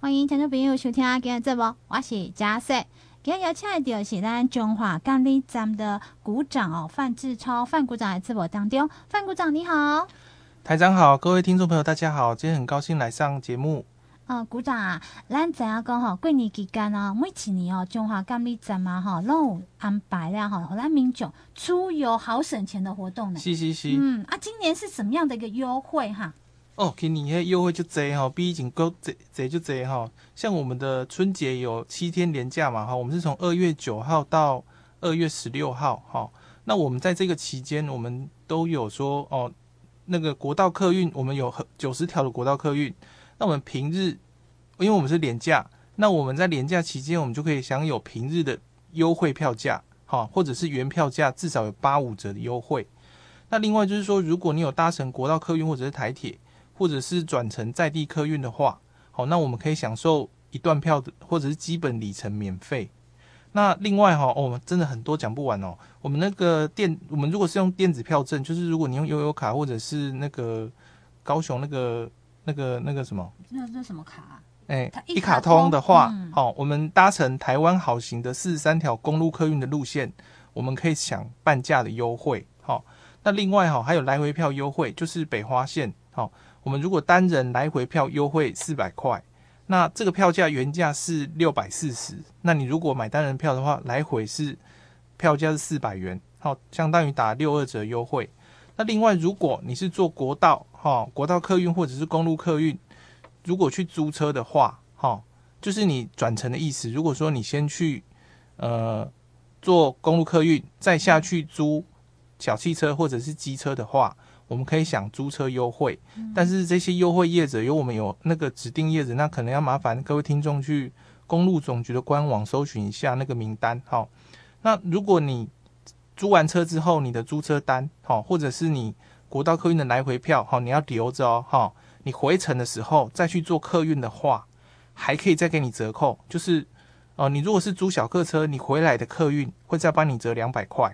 欢迎听众朋友收听今日节目，我是嘉穗。今日邀请到是咱中华监理站的股长哦，范志超范股长来节目当中。范股长你好，台长好，各位听众朋友大家好，今天很高兴来上节目。哦，股长啊，咱知影讲吼，过年期间哦，每一年哦，中华监理站嘛吼，拢有安排了吼，咱民众出游好省钱的活动呢。是是是。嗯啊，今年是什么样的一个优惠哈？哦，今年迄优惠就多哈，比以前高多多就多哈。像我们的春节有七天连假嘛哈，我们是从二月九号到二月十六号哈。那我们在这个期间，我们都有说哦，那个国道客运，我们有九十条的国道客运。那我们平日，因为我们是连假，那我们在连假期间，我们就可以享有平日的优惠票价哈，或者是原票价至少有八五折的优惠。那另外就是说，如果你有搭乘国道客运或者是台铁。或者是转乘在地客运的话，好，那我们可以享受一段票的，或者是基本里程免费。那另外哈，哦，我们真的很多讲不完哦。我们那个电，我们如果是用电子票证，就是如果你用悠游卡或者是那个高雄那个那个那个什么，那这什么卡啊？哎，一卡通的话，嗯，好，我们搭乘台湾好行的四十三条公路客运的路线，我们可以享半价的优惠。好，那另外哈，还有来回票优惠，就是北花线，好。我们如果单人来回票优惠四百块，那这个票价原价是六百四十，那你如果买单人票的话，来回是票价是四百元，好，相当于打六二折优惠。那另外，如果你是坐国道，哈，国道客运或者是公路客运，如果去租车的话，哈，就是你转乘的意思。如果说你先去呃坐公路客运，再下去租小汽车或者是机车的话。我们可以享租车优惠，但是这些优惠业者有我们有那个指定业者，那可能要麻烦各位听众去公路总局的官网搜寻一下那个名单。好，那如果你租完车之后，你的租车单，好，或者是你国道客运的来回票，好，你要留着哦，哈，你回程的时候再去做客运的话，还可以再给你折扣，就是哦，你如果是租小客车，你回来的客运会再帮你折两百块；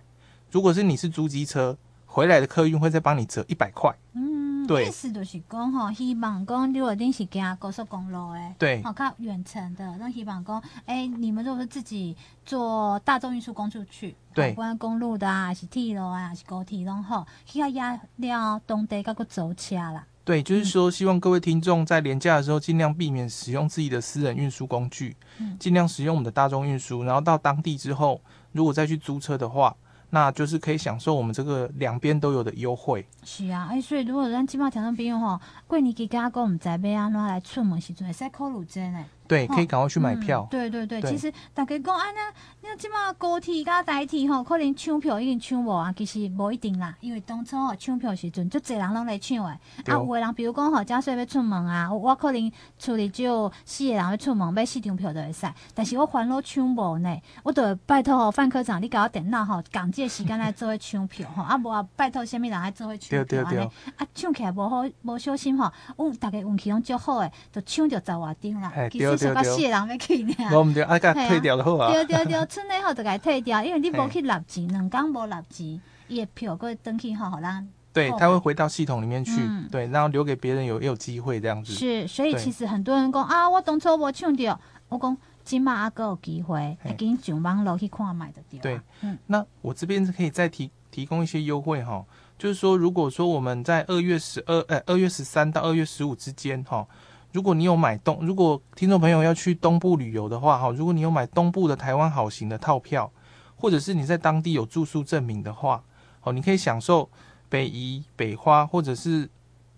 如果是你是租机车。回来的客运会再帮你折一百块。嗯，对，意思就是讲吼，希望讲如果你是行高速公路诶，对，好靠远程的，那希望讲，哎、欸，你们如果是自己坐大众运输工具去，对，不管公路的啊，还是铁路啊，还是高铁拢好，需要压了当地嗰个租车啦。对，就是说，希望各位听众在连假的时候，尽量避免使用自己的私人运输工具，尽、嗯、量使用我们的大众运输，然后到当地之后，如果再去租车的话。那就是可以享受我们这个两边都有的优惠。是啊，哎、所以如果咱今麦听众朋友吼，过年期间讲唔知要安怎来出门时阵，会使考虑这呢。对，可以赶快去买票。嗯、对对对，对其实大家讲啊，那那即马高铁加台铁吼，可能抢票已经抢无啊，其实无一定啦，因为当初吼抢票时阵，就侪人拢来抢诶。啊，有诶人比如讲吼，假设要出门啊，我可能厝里只有四个人要出门，买四张票就会使。但是我烦恼抢无呢，我得拜托吼范科长，你搞我电脑吼，赶这时间来做伙抢票吼，啊无啊拜托虾米人来做伙抢票安尼。啊抢起来无好无小心吼，我大家运气拢足好诶，就抢着十外张啦。其实是较四个人要去呢。我唔对，啊，甲退掉就好啊。对对对，春节后就甲退掉，因为你无去纳钱，两工无纳钱，伊个票会登去好好啦。对，他会回到系统里面去，嗯、对，然后留给别人有有机会这样子。是，所以其实很多人讲啊，我当初我抢到，我讲今嘛阿哥有机会，已经上网络去看买的掉。对，嗯，那我这边是可以再提提供一些优惠哈，就是说，如果说我们在二月十二，呃，二月十三到二月十五之间哈。如果你有买东，如果听众朋友要去东部旅游的话，哈，如果你有买东部的台湾好行的套票，或者是你在当地有住宿证明的话，哦，你可以享受北宜、北花，或者是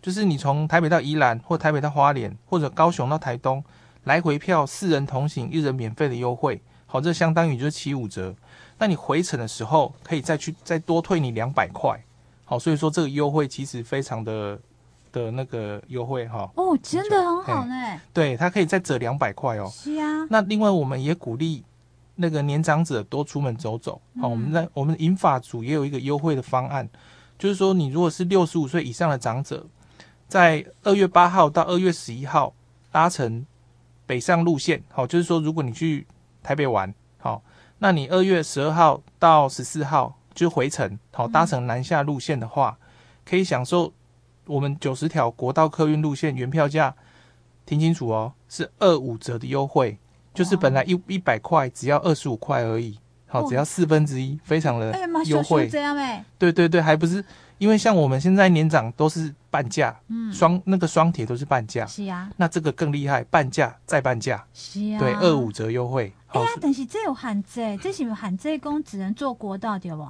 就是你从台北到宜兰，或台北到花莲，或者高雄到台东，来回票四人同行一人免费的优惠，好，这相当于就是七五折。那你回程的时候可以再去再多退你两百块，好，所以说这个优惠其实非常的。的那个优惠哈哦，真的很好呢。对，它可以再折两百块哦。是啊。那另外我们也鼓励那个年长者多出门走走。好、嗯，我们在我们银发组也有一个优惠的方案，就是说你如果是六十五岁以上的长者，在二月八号到二月十一号搭乘北上路线，好，就是说如果你去台北玩，好，那你二月十二号到十四号就回程，好，搭乘南下路线的话，可以享受。我们九十条国道客运路线原票价听清楚哦，是二五折的优惠，就是本来一一百块只要二十五块而已，好，只要四分之一，非常的优惠。这样哎，对对对，还不是因为像我们现在年长都是半价，嗯，双那个双铁都是半价，是啊，那这个更厉害，半价再半价，是啊，对，二五折优惠。哎呀，但是这有限制，这是有限制，工只能坐国道对不？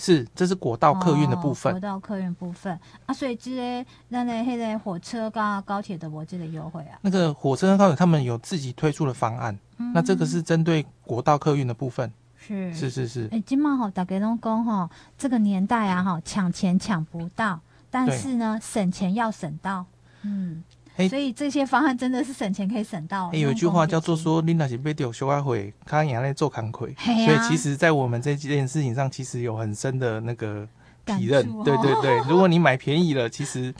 是，这是国道客运的部分。国道客运部分啊，所以这些那那现在火车跟高铁的我这个优惠啊。那个火车跟高铁他们有自己推出的方案，那这个是针对国道客运的部分。是是是是。哎，今嘛吼大家拢讲吼，这个年代啊哈，抢钱抢不到，但是呢，省钱要省到。嗯。所以这些方案真的是省钱可以省到。有一句话叫做说，你那是被丢小阿会，看人家做扛亏。所以其实，在我们这件事情上，其实有很深的那个体认。对对对，如果你买便宜了，其实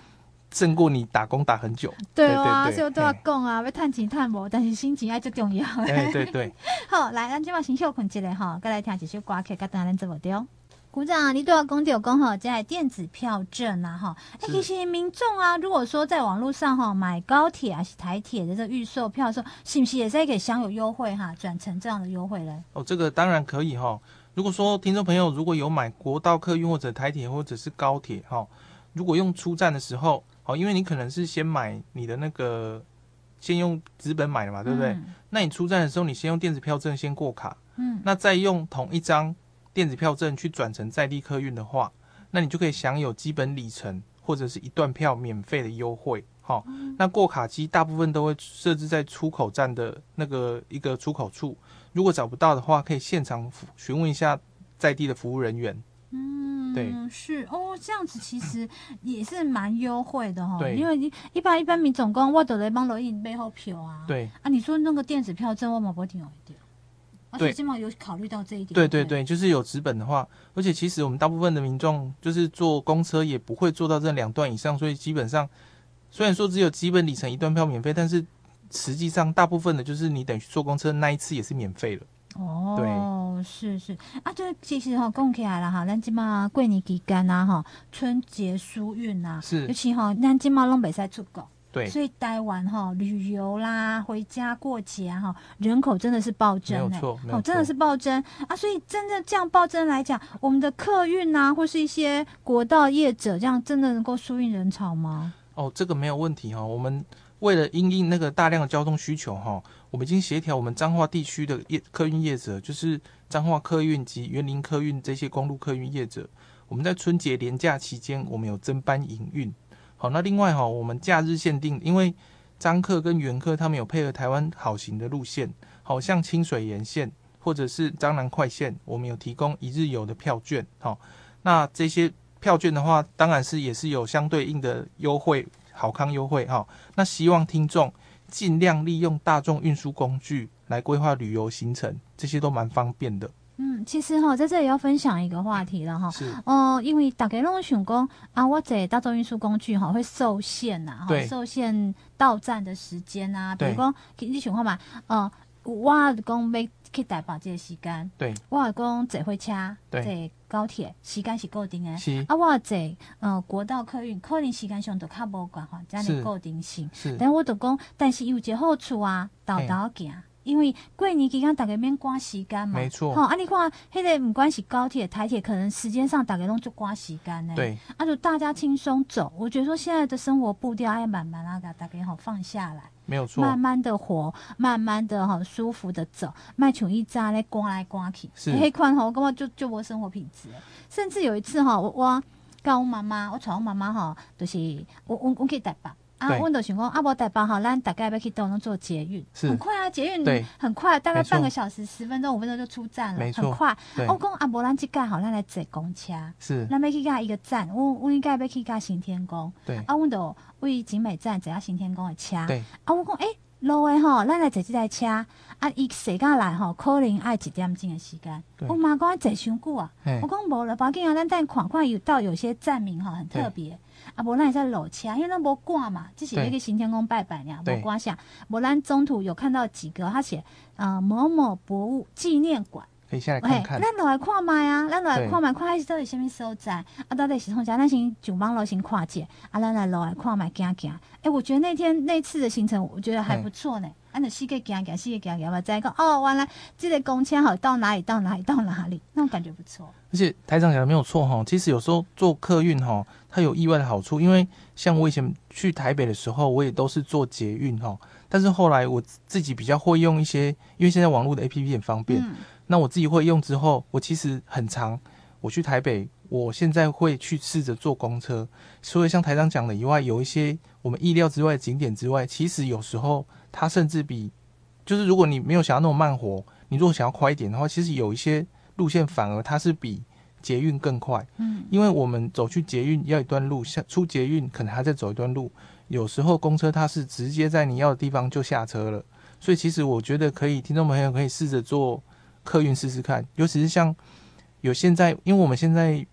胜过你打工打很久。对啊，所以都要讲啊，要赚钱赚无，但是心情爱最重要。对对对。好，来，咱今晚先休困一下哈，再来听几首歌曲，跟大家做不掉。股长，你都要公有公好，在电子票证啊哈。哎，其实民众啊，如果说在网络上哈买高铁还是台铁的这预售票的时候，是不是也在可以享有优惠哈？转成这样的优惠嘞？哦，这个当然可以哈。如果说听众朋友如果有买国道客运或者台铁或者是高铁哈，如果用出站的时候，好，因为你可能是先买你的那个，先用纸本买的嘛，对不对？嗯、那你出站的时候，你先用电子票证先过卡，嗯，那再用同一张。电子票证去转成在地客运的话，那你就可以享有基本里程或者是一段票免费的优惠。好，那过卡机大部分都会设置在出口站的那个一个出口处，如果找不到的话，可以现场询问一下在地的服务人员。嗯，对，是哦，这样子其实也是蛮优惠的哈。对，因为一般一般民总共我都来帮罗印背后票啊。对啊，你说那个电子票证我冇不挺好一点。对，起码有考虑到这一点。对对对，就是有纸本的话，而且其实我们大部分的民众就是坐公车也不会坐到这两段以上，所以基本上虽然说只有基本里程一段票免费，但是实际上大部分的就是你等于坐公车那一次也是免费了。哦，对，是是啊，对，其实哈讲起来了哈，咱今嘛过年期间呐哈，春节疏运呐，是，尤其哈，咱今嘛拢袂使出国。对，所以待完哈旅游啦，回家过节哈，人口真的是暴增，欸，没有错，没有错，真的是暴增啊！所以真的这样暴增来讲，我们的客运啊，或是一些国道业者，这样真的能够疏运人潮吗？哦，这个没有问题哈。我们为了因应那个大量的交通需求哈，我们已经协调我们彰化地区的业客运业者，就是彰化客运及园林客运这些公路客运业者，我们在春节连假期间，我们有增班营运。好，那另外哈，我们假日限定，因为张客跟员客他们有配合台湾好行的路线，好像清水沿线或者是彰南快线，我们有提供一日游的票券。好，那这些票券的话，当然是也是有相对应的优惠，好康优惠哈。那希望听众尽量利用大众运输工具来规划旅游行程，这些都蛮方便的。嗯，其实哈，在这里要分享一个话题了哈。是。哦、呃，因为大家拢想讲啊，我这大众运输工具哈会受限呐，哈，受限到站的时间呐。比如讲，你想看嘛，呃，我讲要去台北这个时间。对。我讲坐火车，坐高铁，时间是固定的。是。啊，我坐呃国道客运，可能时间上都较无管哈，这样的固定性。是。但我就讲，但是有一个好处啊，豆豆行。因为过年期间大家免赶时间嘛，没错。好、哦，啊，你看，现在不管是高铁、台铁，可能时间上大家拢就赶时间呢。对，啊，就大家轻松走。我觉得说现在的生活步调要慢慢啊，给大家好放下来，没有错，慢慢的活，慢慢的哈，舒服的走，迈出一扎咧，刮来刮去。是，那款吼，根本就就我生活品质。甚至有一次哈，我我跟我妈妈，我传我妈妈哈，就是我我我可以带吧。啊，阮就想讲，啊，无台北吼，咱大概要去倒拢坐捷运，很快啊，捷运很快，大概半个小时、十分钟、五分钟就出站了，很快。我讲啊，无咱即届吼，咱来坐公车，是，咱要去甲一个站，阮阮应该要去甲行天宫，对，啊，阮就为景美站坐到行天宫的车，对，啊，我讲诶，路诶吼，咱来坐即台车，啊，伊时间来吼，可能爱一点钟的时间。我妈讲坐伤久啊，我讲无了，毕竟啊，咱等看看有到有些站名吼很特别。啊，无咱会使落车，因为咱无挂嘛，只是那个行天宫拜拜呀，无挂下。无咱中途有看到几个，他写呃某某博物纪念馆，可以下来看看。咱落来看麦啊，咱落来看麦，看还是到底什么所在？啊，到底是从啥？咱先上网络先看者，啊，咱来落来看麦，行行。哎，我觉得那天那次的行程，我觉得还不错呢。按着细个行行，细个行行，嘛，再讲哦，完了，这个公车好到哪里到哪里到哪里，那种感觉不错。而且台长讲的没有错哈，其实有时候坐客运哈，它有意外的好处，因为像我以前去台北的时候，我也都是坐捷运哈，但是后来我自己比较会用一些，因为现在网络的 APP 很方便。那我自己会用之后，我其实很长，我去台北，我现在会去试着坐公车。所以像台长讲的以外，有一些我们意料之外的景点之外，其实有时候它甚至比，就是如果你没有想要那么慢活，你如果想要快一点的话，其实有一些路线反而它是比捷运更快。嗯，因为我们走去捷运要一段路，下出捷运可能还在走一段路，有时候公车它是直接在你要的地方就下车了。所以其实我觉得可以，听众朋友可以试着坐。客运试试看，尤其是像有现在，因为我们现在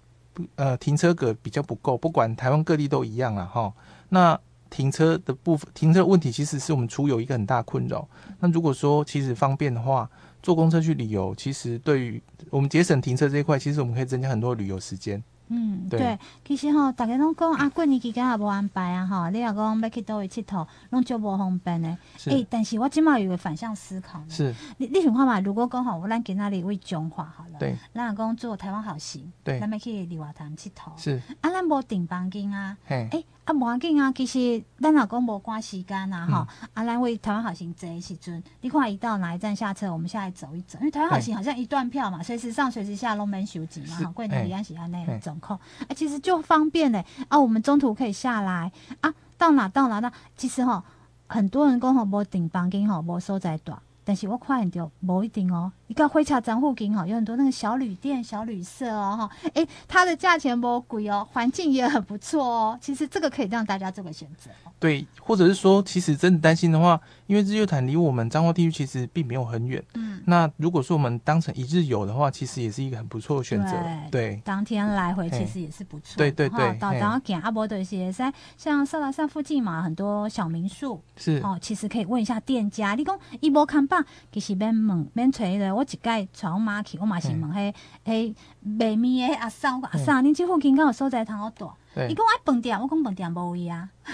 呃停车格比较不够，不管台湾各地都一样了哈。那停车的部分，停车问题其实是我们出游一个很大困扰。那如果说其实方便的话，坐公车去旅游，其实对于我们节省停车这一块，其实我们可以增加很多旅游时间。嗯，对，对其实吼，大家拢讲啊，过年期间也无安排啊，吼，你若讲要去倒位佚佗，拢就无方便的。诶、欸，但是我今嘛有个反向思考呢。是，你你想看嘛？如果讲吼，我咱今仔日为中华好了，对，咱若讲做台湾好行，对，咱要去梨花潭佚佗，是，啊，咱无订房间啊，诶、欸，啊，无要紧啊，其实咱若讲无赶时间啊，吼、嗯，啊，咱为台湾好行坐的时阵，你看一到哪一站下车，我们下来走一走，因为台湾好行好像一段票嘛，随时上随时下，拢免收钱嘛，哈，过年期间是安尼的状况，啊，其实。就方便嘞啊！我们中途可以下来啊，到哪到哪到。其实哈，很多人讲吼无顶房间吼无所在住，但是我看见到无一定哦。一个火车站附近哈，有很多那个小旅店、小旅社哦哈，诶、欸，它的价钱不贵哦，环境也很不错哦。其实这个可以让大家做个选择。对，或者是说，其实真的担心的话，因为日月潭离我们彰化地区其实并没有很远。嗯，那如果说我们当成一日游的话，其实也是一个很不错的选择。对，对，当天来回其实也是不错。对对对，到彰化行阿波的一些在像萨拉萨附近嘛，很多小民宿是哦，其实可以问一下店家。你讲伊无看吧，其实免问免找的。我一概带我妈去，我嘛是问迄迄卖面的阿嫂阿嫂，恁这附近敢有所在通好住？伊讲爱饭店，我讲饭店无伊啊。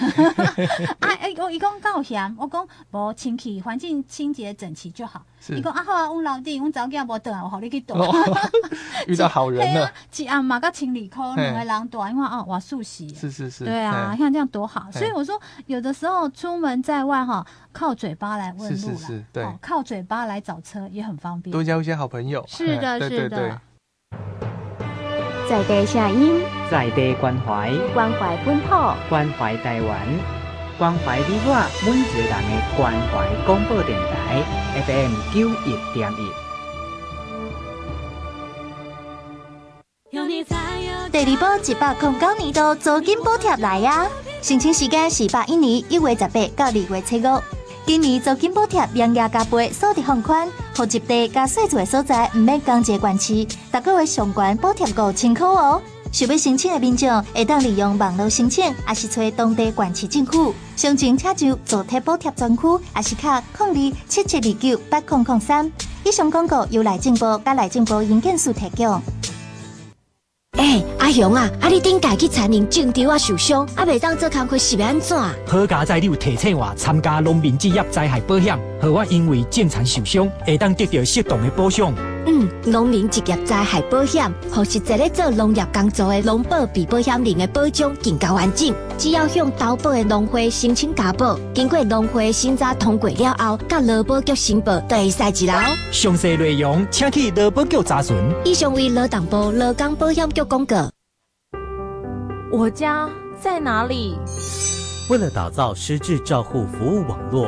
啊，哎，我伊讲敢有嫌，我讲无清气，环境清洁整齐就好。伊讲啊好啊，阮老弟，阮早囝无倒来，我互你去住。遇到好人了。一暗嘛，甲清理科两个人住，因为哦，我熟悉。是是是。对啊，像这样多好。所以我说，有的时候出门在外哈，靠嘴巴来问路是是是，对，靠嘴巴来找车也很方便。多交一些好朋友。是的，是的。在地声音，在地关怀，关怀本土，关怀台湾，关怀你我每一个人的关怀广播电台 FM 九一点一。第二波一百零九年度租金补贴来呀！申请时间是八一年一月十八到二月七五。今年租金补贴两额加倍，锁得放宽，户籍地加细住的所在唔免共一个县市，逐个月上悬补贴五千块哦。想要申请的民众会当利用网络申请，也是找当地县市政府。详情请就做贴补贴专区，也是卡零二七七二九八零零三。以上广告由内政部甲内政部营建署提供。哎、欸，阿雄啊，啊你顶家去田林种稻啊受伤，啊未当做工课是要安怎？好家在你有提醒我参加农民职业灾害保险，和我因为正常受伤，会当得到适当的保障。嗯，农民职业灾害保险，或是在咧做农业工作的农保比保险人的保障更加完整。只要向投保的农会申请加保，经过农会审查通过了后，甲劳保局申报，就会使一劳。详细内容，请去劳保局查询。以上为劳动部劳工保险局广告。我家在哪里？为了打造失智照护服务网络，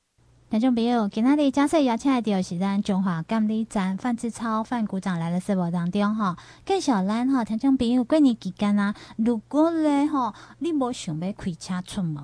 听众朋友，今仔日假设邀请来的是咱中华监理站范志超范股长来了节目当中哈，介绍咱哈听众朋友过年期间啊，如果咧吼你无想要开车出门，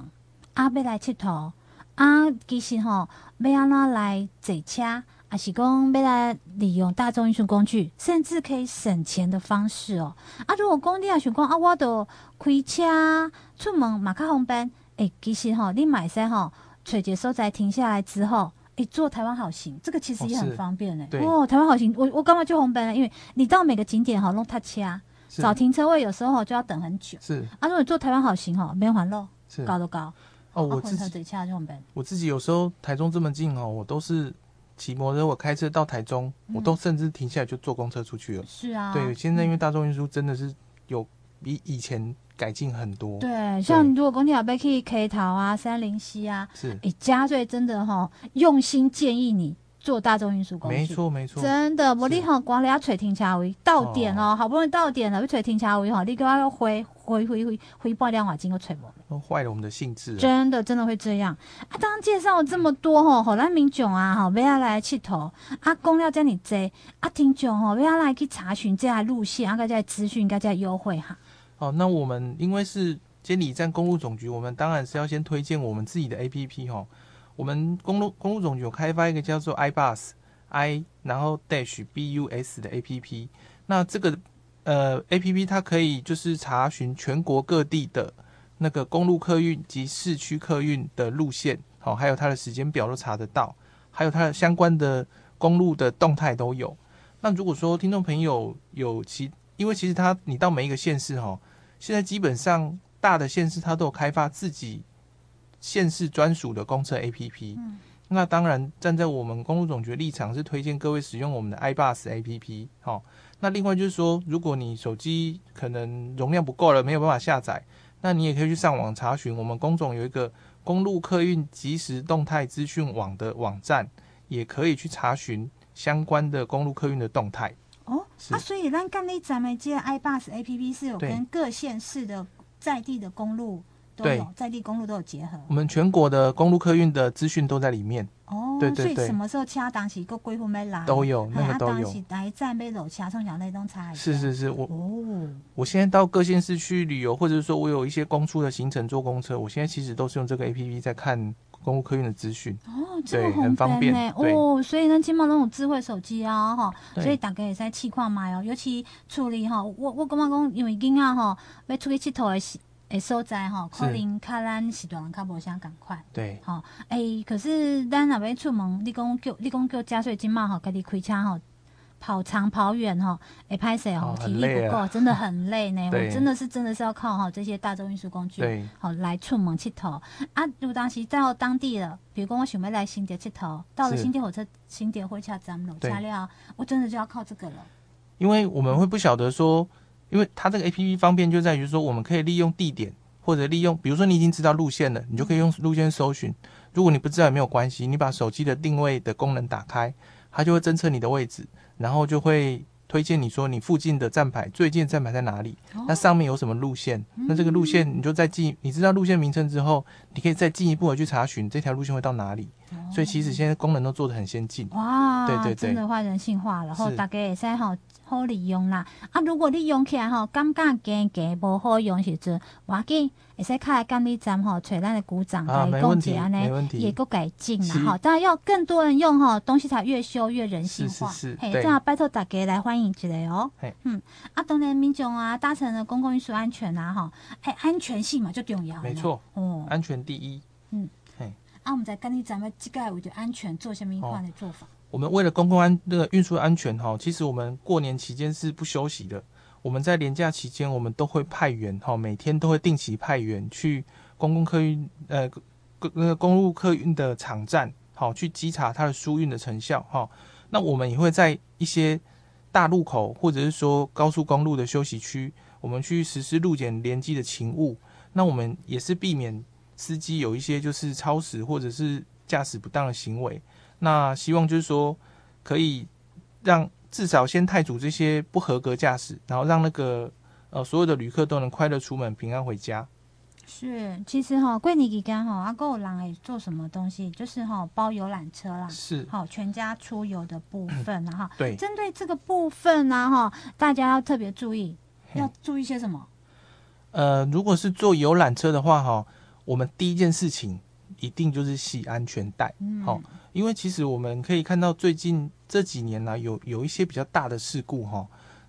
啊要来佚佗，啊其实吼要安怎来坐车，还是讲要来利用大众运输工具，甚至可以省钱的方式哦。啊，如果讲你也想讲啊，我都开车出门嘛较方便，诶、其实吼你买些吼。垂直所在停下来之后，诶、欸，坐台湾好行，这个其实也很方便哎、欸。哦，台湾好行，我我刚刚就红本了，因为你到每个景点哈，弄他掐，找停车位有时候就要等很久。是，啊，如果你坐台湾好行哈，没环路，高都高。哦，我自己我自己有时候台中这么近哦，我都是骑摩托车，我开车到台中，嗯、我都甚至停下来就坐公车出去了。是啊，对，现在因为大众运输真的是有比以前。改进很多，对，像如果公你要被去 K 桃啊、三林溪啊，是，哎、欸，嘉瑞真的哈，用心建议你坐大众运输工具，没错没错，真的，我你好光了要停车位到点哦，好不容易到点了，要找停车位哈，你给我要回回回回回半两瓦金都找不都坏了我们的兴致，真的真的会这样啊！刚刚介绍了这么多吼，好来民众啊，哈，不要来佚佗啊，公料叫你坐啊，听众哈，不要来去查询这路线，啊，个在资讯，个在优惠哈。哦，那我们因为是监理站公路总局，我们当然是要先推荐我们自己的 APP 哈。我们公路公路总局有开发一个叫做 iBus i，然后 dash bus 的 APP。那这个呃 APP 它可以就是查询全国各地的那个公路客运及市区客运的路线，好，还有它的时间表都查得到，还有它的相关的公路的动态都有。那如果说听众朋友有其因为其实它，你到每一个县市哈，现在基本上大的县市它都有开发自己县市专属的公车 APP。嗯。那当然，站在我们公路总局立场是推荐各位使用我们的 iBus APP。好，那另外就是说，如果你手机可能容量不够了，没有办法下载，那你也可以去上网查询。我们公总有一个公路客运即时动态资讯网的网站，也可以去查询相关的公路客运的动态。哦，啊，所以咱干那咱们这个 iBus A P P 是有跟各县市的在地的公路都有，在地公路都有结合。我们全国的公路客运的资讯都在里面。哦，对对对，所以什么时候车当时个规划没来都有，那个都有。当时来站没落车，从小那种差。是是是，我哦，我现在到各县市去旅游，或者是说我有一些公出的行程坐公车，我现在其实都是用这个 A P P 在看。公路客运的资讯。哦，这个很方便呢。哦，所以呢，金毛那种智慧手机啊，哈，所以大家也在试看买哦，尤其处理哈，我我感觉讲，因为囡仔哈要出去佚佗的诶所在哈，可能较咱时段较无啥共款，对，哈，诶，可是咱若要出门，你讲叫你讲叫加税金嘛吼，家己开车哈。跑长跑远哈，哎，拍摄哦，体力不够，啊，真的很累呢。我真的是真的是要靠哈这些大众运输工具，对，好来出门佚佗啊。如果当时到当地了，比如说我想要来新店佚佗，到了新店火车新店火车站楼下了，我真的就要靠这个了。因为我们会不晓得说，因为它这个 A P P 方便就在于说，我们可以利用地点或者利用，比如说你已经知道路线了，你就可以用路线搜寻。如果你不知道也没有关系，你把手机的定位的功能打开，它就会侦测你的位置。然后就会推荐你说你附近的站牌，最近的站牌在哪里？哦、那上面有什么路线？嗯、那这个路线你就再进，你知道路线名称之后，你可以再进一步的去查询这条路线会到哪里。哦、所以其实现在功能都做的很先进。哇，对对对，真的话人性化了，然后大概也在好好利用啦。啊，如果你用起来吼，感觉尴尬不好用时阵，我给。会使开监理站吼，找咱的鼓掌来讲解呢，也够改进啦哈。当然要更多人用吼，东西才越修越人性化。是嘿，这样拜托大家来欢迎一下哦。嗯，啊，当然民众啊，搭乘的公共运输安全啊，哈，哎，安全性嘛最重要。没错，哦，安全第一。嗯，嘿，啊，我们在监理站要这个为着安全做什么一块的做法？我们为了公共安那个运输安全哈，其实我们过年期间是不休息的。我们在年假期间，我们都会派员哈，每天都会定期派员去公共客运呃公，那个公路客运的场站，好去稽查它的疏运的成效哈。那我们也会在一些大路口或者是说高速公路的休息区，我们去实施路检联机的勤务。那我们也是避免司机有一些就是超时或者是驾驶不当的行为。那希望就是说可以让。至少先汰除这些不合格驾驶，然后让那个呃所有的旅客都能快乐出门，平安回家。是，其实哈，过年期间哈，阿哥有人会做什么东西？就是哈，包游览车啦，是，好，全家出游的部分哈、嗯。对，针对这个部分呢，哈，大家要特别注意，要注意些什么？呃，如果是坐游览车的话，哈，我们第一件事情一定就是系安全带，好、嗯，因为其实我们可以看到最近这几年呢、啊，有有一些比较大的事故，哈，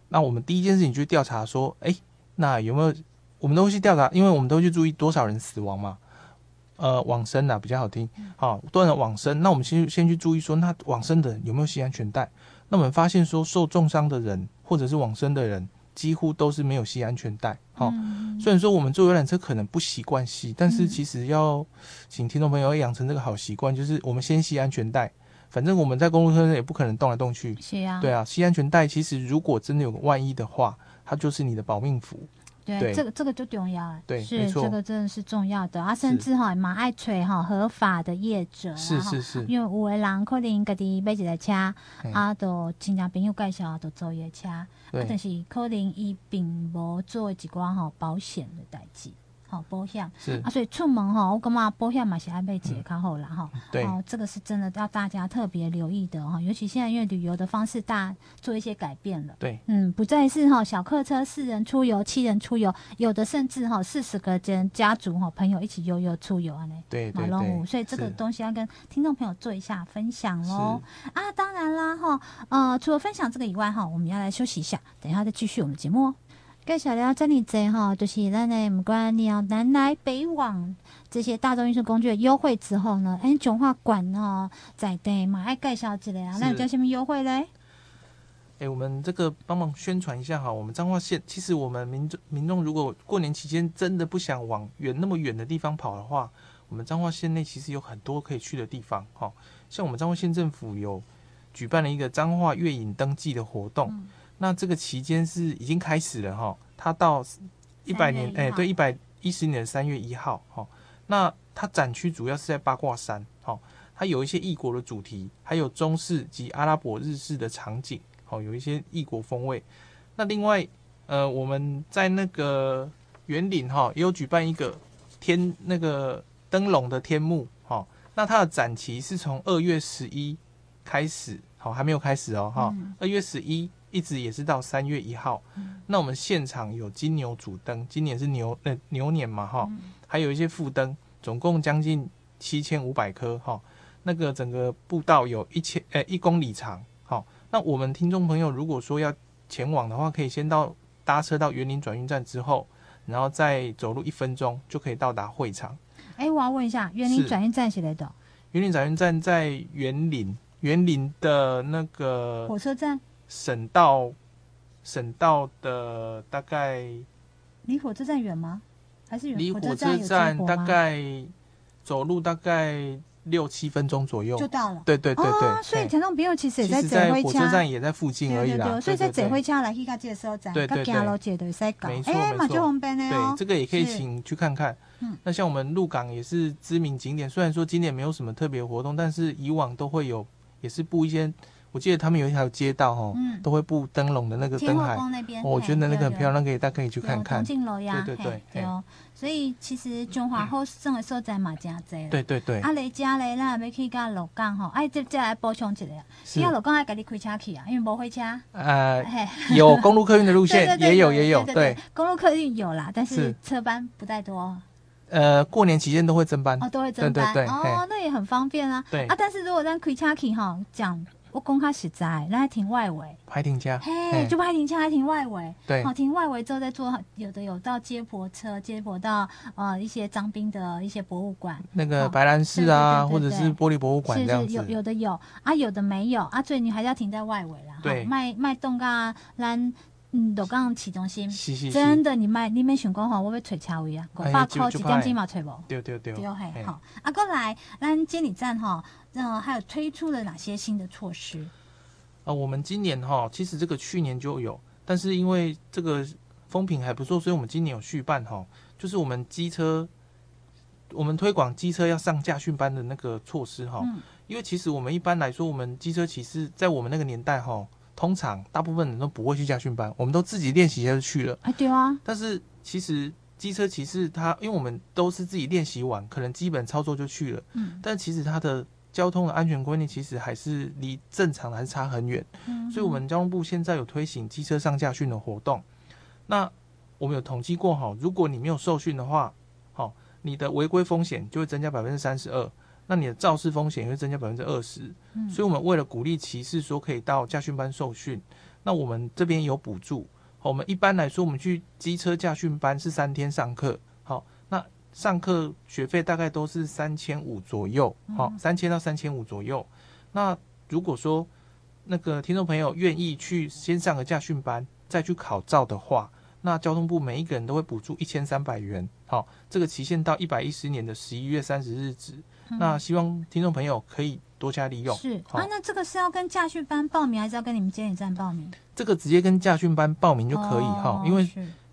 那我们第一件事情就调查说，哎，那有没有？我们都会去调查，因为我们都会去注意多少人死亡嘛，呃，往生啊比较好听，好，多人往生，那我们先先去注意说，那往生的人有没有系安全带？那我们发现说，受重伤的人或者是往生的人，几乎都是没有系安全带。好、嗯，虽然说我们坐游览车可能不习惯系，但是其实要请听众朋友要养成这个好习惯，就是我们先系安全带。反正我们在公路车上也不可能动来动去，是啊，对啊，系安全带其实如果真的有个万一的话，它就是你的保命符。对，对，这个这个就重要了。对，是这个真的是重要的啊！甚至哈，蛮爱吹哈合法的业者，是是是。因为有的人可能家己买一台车，啊，都亲戚朋友介绍，都坐伊车，啊，但是可能伊并无做一寡吼保险的代志。好保险是啊，所以出门哈，我感觉保险嘛是爱买几个较好啦哈。对，哦，这个是真的要大家特别留意的哈，尤其现在因为旅游的方式大做一些改变了。对，嗯，不再是哈小客车四人出游、七人出游，有的甚至哈四十个人家族哈朋友一起悠悠出游啊嘞。对对对。所以这个东西要跟听众朋友做一下分享喽。啊，当然啦哈，呃，除了分享这个以外哈，我们要来休息一下，等一下再继续我们节目哦。介绍了这里这哈，就是咱的不管你要南来北往这些大众运输工具的优惠之后呢，哎，中华馆哦在地嘛，爱介绍一下啊，那叫什么优惠嘞？哎，我们这个帮忙宣传一下哈，我们彰化县其实我们民众民众如果过年期间真的不想往远那么远的地方跑的话，我们彰化县内其实有很多可以去的地方哈，像我们彰化县政府有举办了一个彰化月影登记的活动。嗯那这个期间是已经开始了哈，它到一百年，哎，对，一百一十年的三月一号哈。那它展区主要是在八卦山哈，它有一些异国的主题，还有中式及阿拉伯日式的场景，好，有一些异国风味。那另外，呃，我们在那个园林哈也有举办一个天那个灯笼的天幕哈，那它的展期是从二月十一开始，好，还没有开始哦哈，二月十一。一直也是到三月一号，嗯，那我们现场有金牛主灯，今年是牛呃牛年嘛哈，嗯，还有一些副灯，总共将近七千五百颗哈。那个整个步道有一千呃一公里长，好，那我们听众朋友如果说要前往的话，可以先到搭车到园林转运站之后，然后再走路一分钟就可以到达会场。哎，欸，我要问一下，园林转运站是哪的？园林转运站在园林，园林的那个火车站。省道，省道的大概离火车站远吗？还是远？离火车站大概走路大概六七分钟左右就到了。对对对对，哦、所以听众朋友其实也在在火车站也在附近而已啦。对对对，所以在指挥车来去介绍站，对对对，没错没错。哎，蛮方便的哦。对，这个也可以请去看看。嗯，那像我们鹿港也是知名景点，虽然说今年没有什么特别活动，但是以往都会有，也是布一些。我记得他们有一条街道哦，嗯、都会布灯笼的那个灯海，哦，我觉得那个很漂亮，可以大家可以去看看。对对对，对哦。所以其实中华后生的所在嘛，真多。对对对。啊，来家嘞，咱要去到鹿港吼，哎，这这来补充一下，你要鹿港要家己开车去啊，因为无火车。呃，有公路客运的路线，也有也有，对。公路客运有啦，但是车班不太多。呃，过年期间都会增班。哦，都会增班。哦，那也很方便啊。对。啊，但是如果咱开车去哈，讲。我讲较实在，咱还停外围，还停车，嘿，就还停车，还停外围，对，好停外围之后再坐，有的有到接驳车，接驳到呃一些张兵的一些博物馆，那个白兰氏啊，或者是玻璃博物馆这样子，是是有有的有。啊，有的没有。啊，所以你还是要停在外围啦，对，卖卖冻噶，咱嗯鹿港市中心，是是是，真的你卖你没想讲吼，我要找车位啊，五百块一点钟嘛找无，对对对，对嘿，好，啊过来，咱监理站哈，呃还有推出了哪些新的措施？啊，我们今年哈，其实这个去年就有，但是因为这个风评还不错，所以我们今年有续办哈，就是我们机车，我们推广机车要上驾训班的那个措施哈。嗯。因为其实我们一般来说，我们机车骑士在我们那个年代哈，通常大部分人都不会去驾训班，我们都自己练习就去了。哎，对啊。但是其实机车骑士他，因为我们都是自己练习完，可能基本操作就去了，嗯，但其实他的交通的安全观念其实还是离正常的还是差很远，嗯，所以我们交通部现在有推行机车上驾训的活动，那我们有统计过哈，如果你没有受训的话，好，你的违规风险就会增加百分之三十二，那你的肇事风险也会增加百分之二十，所以我们为了鼓励骑士说可以到驾训班受训，那我们这边有补助。我们一般来说，我们去机车驾训班是三天上课，好，那上课学费大概都是三千五左右，好，三千到三千五左右。那如果说那个听众朋友愿意去先上个驾训班，再去考照的话，那交通部每一个人都会补助一千三百元，好，这个期限到一百一十年的十一月三十日止。那希望听众朋友可以多加利用。是啊，那这个是要跟驾训班报名，还是要跟你们监理站报名？这个直接跟驾训班报名就可以哈，因为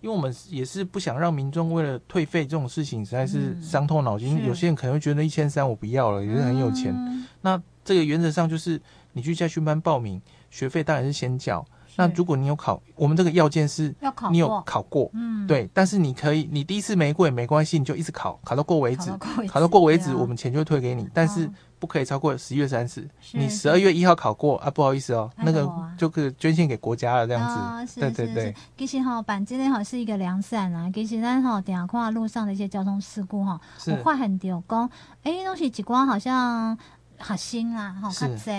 因为我们也是不想让民众为了退费这种事情实在是伤透脑筋。有些人可能会觉得一千三我不要了，有些人很有钱。那这个原则上就是你去驾训班报名，学费当然是先缴。那如果你有考，我们这个要件是要考，你有考过，嗯，对。但是你可以，你第一次没过也没关系，你就一直考，考到过为止，考到过为止，我们钱就退给你。但是不可以超过十一月三十。你十二月一号考过啊，不好意思哦，那个就可以捐献给国家了，这样子。对对对。其实哈，板今天好是一个良善啊。其实咱哈，等下看路上的一些交通事故哈，我话很多讲，哎，东西极光好像。学生啦，吼较济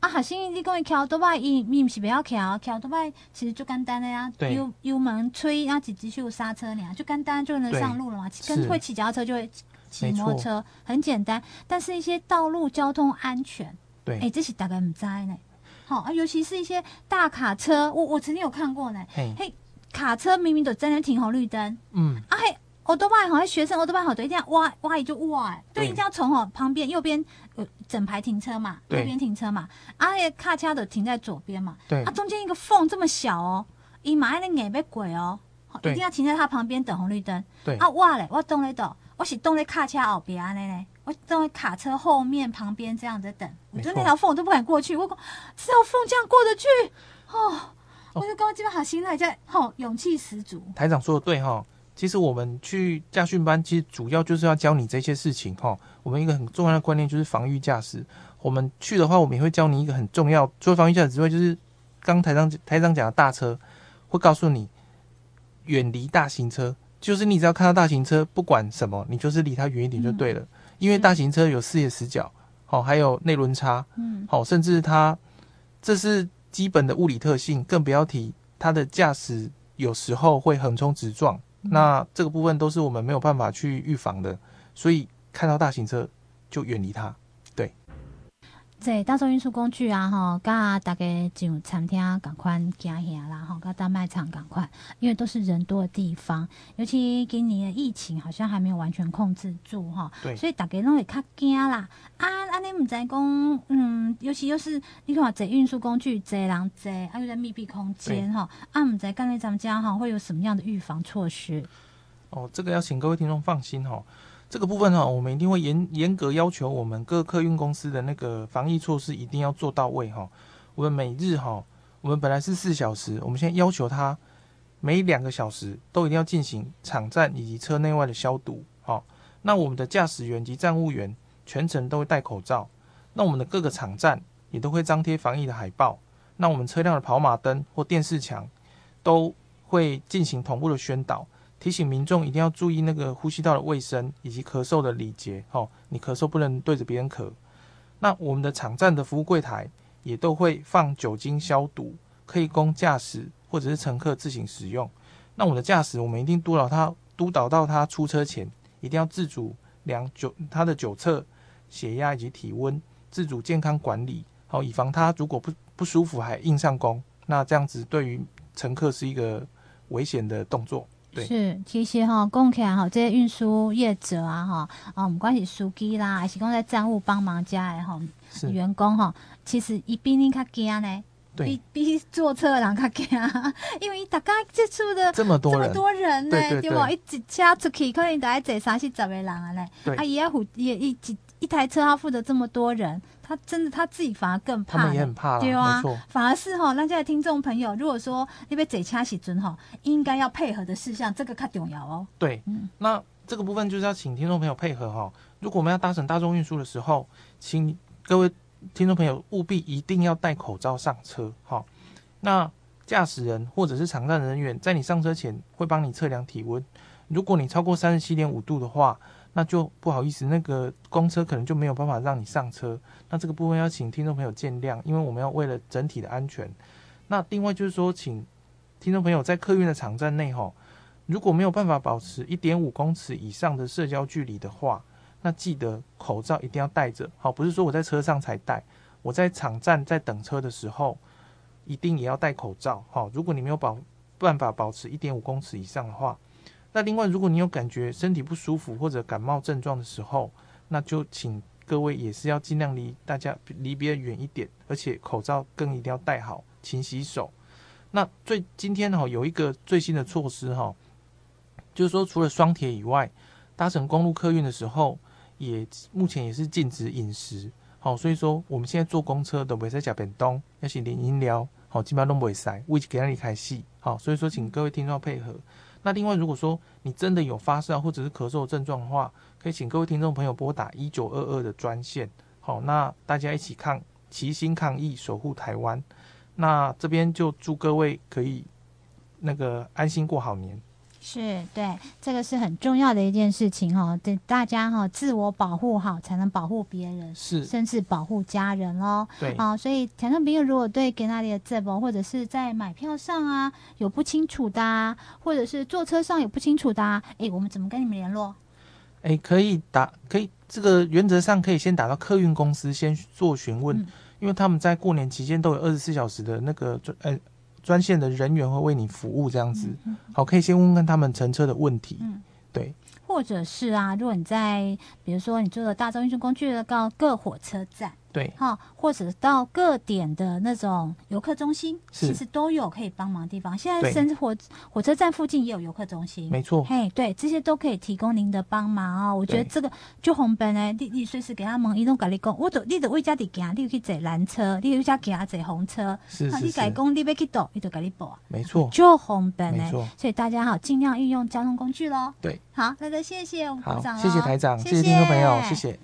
啊！学生你讲伊骑多摆，伊伊毋是袂晓骑，骑多摆其实就简单的呀，油油门吹，然后直直去刹车尔，就简单就能上路了嘛。跟会骑脚踏车就会骑摩托车，很简单。但是一些道路交通安全，对，哎，这是大概毋知呢。好啊，尤其是一些大卡车，我我曾经有看过呢。嘿，卡车明明都在那停红绿灯，嗯，啊嘿。欧多拜好像学生欧多拜好，对，一定要挖挖一就挖，哎，对，一定要从哦旁边右边呃整排停车嘛，右边停车嘛，啊，那个卡车的停在左边嘛，对，啊，中间一个缝这么小哦，伊马上眼被鬼哦，一定要停在他旁边等红绿灯，对，啊，哇嘞，我动嘞的，我是动在卡车后边嘞嘞，我动在卡车后面旁边这样子等，我觉得那条缝我都不敢过去，我讲这条缝这样过得去，哦，我就刚刚基本上心态在，吼，勇气十足。台长说的对哈。其实我们去驾训班，其实主要就是要教你这些事情哈。我们一个很重要的观念就是防御驾驶。我们去的话，我们也会教你一个很重要，除了防御驾驶之外，就是刚台上台上讲的大车，会告诉你远离大型车。就是你只要看到大型车，不管什么，你就是离它远一点就对了。因为大型车有视野死角，好，还有内轮差，嗯，好，甚至它这是基本的物理特性，更不要提它的驾驶有时候会横冲直撞。那这个部分都是我们没有办法去预防的，所以看到大型车就远离它。对，在大众运输工具啊，哈，噶大家进餐厅赶快行下啦，哈，噶大卖场赶快，因为都是人多的地方，尤其今年的疫情好像还没有完全控制住，哈，对，所以大家拢会较惊啦。啊，啊，你唔知讲，嗯，尤其又是你看坐运输工具，坐人坐，还有在密闭空间哈，啊，唔知干你咱们家哈会有什么样的预防措施？哦，这个要请各位听众放心哈，这个部分哈，我们一定会严严格要求我们各客运公司的那个防疫措施一定要做到位哈。我们每日哈，我们本来是四小时，我们现在要求他每两个小时都一定要进行场站以及车内外的消毒。好，那我们的驾驶员及站务员。全程都会戴口罩，那我们的各个场站也都会张贴防疫的海报，那我们车辆的跑马灯或电视墙都会进行同步的宣导，提醒民众一定要注意那个呼吸道的卫生以及咳嗽的礼节。哦，你咳嗽不能对着别人咳。那我们的场站的服务柜台也都会放酒精消毒，可以供驾驶或者是乘客自行使用。那我们的驾驶，我们一定督导他，督导到他出车前一定要自主量酒他的酒测。血压以及体温，自主健康管理，好，以防他如果不不舒服还硬上弓，那这样子对于乘客是一个危险的动作。对，是，其实哈，讲起来哈，这些运输业者啊，哈，啊，不管是司机啦，还是讲在站务帮忙家的哈，员工哈，其实伊比你较惊呢，比比坐车的人较惊，因为大家接触的这么多这么多人呢，对吧？一一车出去可能大概坐三四十个人啊嘞，啊，伊要负伊伊一。一台车他负责这么多人，他真的他自己反而更怕，他们也很怕，对啊。反而是哈，那现在听众朋友，如果说你被贼掐起尊哈，应该要配合的事项，这个较重要哦。对，嗯，那这个部分就是要请听众朋友配合哈。如果我们要搭乘大众运输的时候，请各位听众朋友务必一定要戴口罩上车哈。那驾驶人或者是场站人员在你上车前会帮你测量体温，如果你超过三十七点五度的话，那就不好意思，那个公车可能就没有办法让你上车。那这个部分要请听众朋友见谅，因为我们要为了整体的安全。那另外就是说，请听众朋友在客运的场站内吼，如果没有办法保持一点五公尺以上的社交距离的话，那记得口罩一定要戴着。好，不是说我在车上才戴，我在场站在等车的时候。一定也要戴口罩，哈！如果你没有保办法保持一点五公尺以上的话，那另外如果你有感觉身体不舒服或者感冒症状的时候，那就请各位也是要尽量离大家离别人远一点，而且口罩更一定要戴好，勤洗手。那最今天哈有一个最新的措施哈，就是说除了双铁以外，搭乘公路客运的时候，也目前也是禁止饮食。好，所以说我们现在坐公车都不会再加便当，要是连饮料，好，基本上都不会塞，位置给那里开戏。好，所以说请各位听众配合。那另外，如果说你真的有发烧或者是咳嗽症状的话，可以请各位听众朋友拨打一九二二的专线。好，那大家一起抗，齐心抗疫，守护台湾。那这边就祝各位可以那个安心过好年。是对，这个是很重要的一件事情哈，对大家哈，自我保护好，才能保护别人，是，甚至保护家人哦。对，好，所以听众朋友如果对给那里的这波，或者是在买票上啊有不清楚的啊，或者是坐车上有不清楚的啊，哎，我们怎么跟你们联络？哎，可以打，可以这个原则上可以先打到客运公司先做询问，嗯，因为他们在过年期间都有二十四小时的那个呃。专线的人员会为你服务，这样子，好，可以先问问他们乘车的问题，对，或者是啊，如果你在，比如说你坐的大众运输工具的到各火车站。对，好，或者到各点的那种游客中心，其实都有可以帮忙的地方。现在甚至火火车站附近也有游客中心，没错。嘿，对，这些都可以提供您的帮忙哦。我觉得这个就红本呢，你你随时给他们移动改立工，我都你的位家的行，你可以坐蓝车，你有家行坐红车，是是是。你改工你要去倒，你就改你报啊。没错，就红本呢。所以大家好，尽量运用交通工具喽。对，好，那个谢谢我们好，谢谢台长，谢谢听众朋友，谢谢。